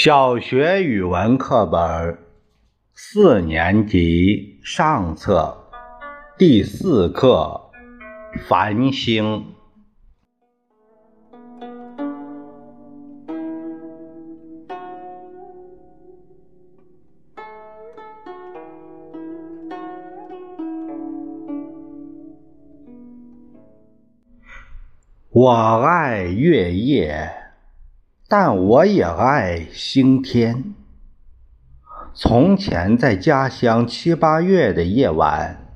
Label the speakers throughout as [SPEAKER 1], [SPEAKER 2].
[SPEAKER 1] 小学语文课本四年级上册第四课《繁星》。我爱月夜。但我也爱星天。从前在家乡七八月的夜晚，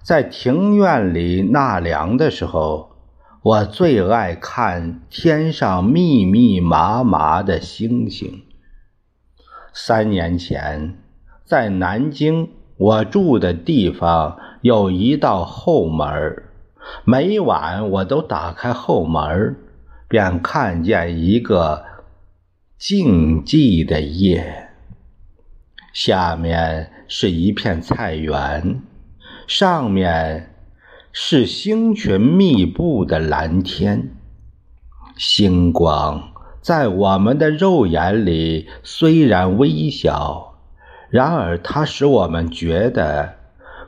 [SPEAKER 1] 在庭院里纳凉的时候，我最爱看天上密密麻麻的星星。三年前，在南京，我住的地方有一道后门，每晚我都打开后门。便看见一个静寂的夜，下面是一片菜园，上面是星群密布的蓝天。星光在我们的肉眼里虽然微小，然而它使我们觉得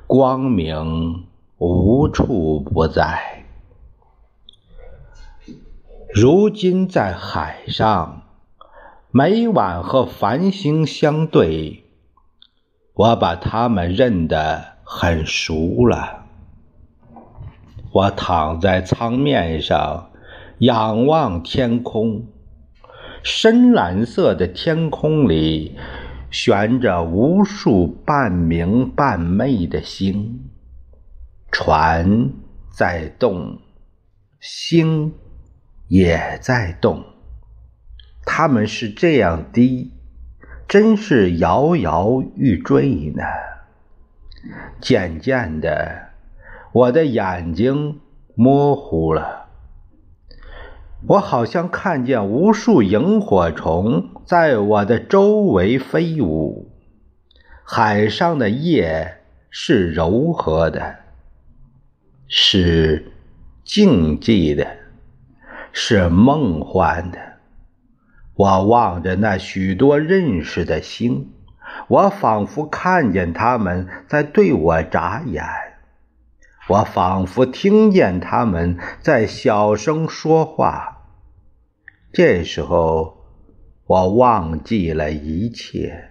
[SPEAKER 1] 光明无处不在。如今在海上，每晚和繁星相对，我把它们认得很熟了。我躺在舱面上，仰望天空，深蓝色的天空里悬着无数半明半昧的星，船在动，星。也在动，他们是这样低，真是摇摇欲坠呢。渐渐的，我的眼睛模糊了，我好像看见无数萤火虫在我的周围飞舞。海上的夜是柔和的，是静寂的。是梦幻的。我望着那许多认识的星，我仿佛看见他们在对我眨眼，我仿佛听见他们在小声说话。这时候，我忘记了一切，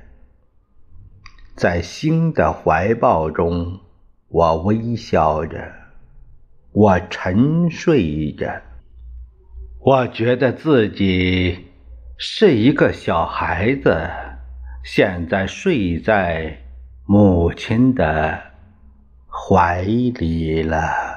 [SPEAKER 1] 在星的怀抱中，我微笑着，我沉睡着。我觉得自己是一个小孩子，现在睡在母亲的怀里了。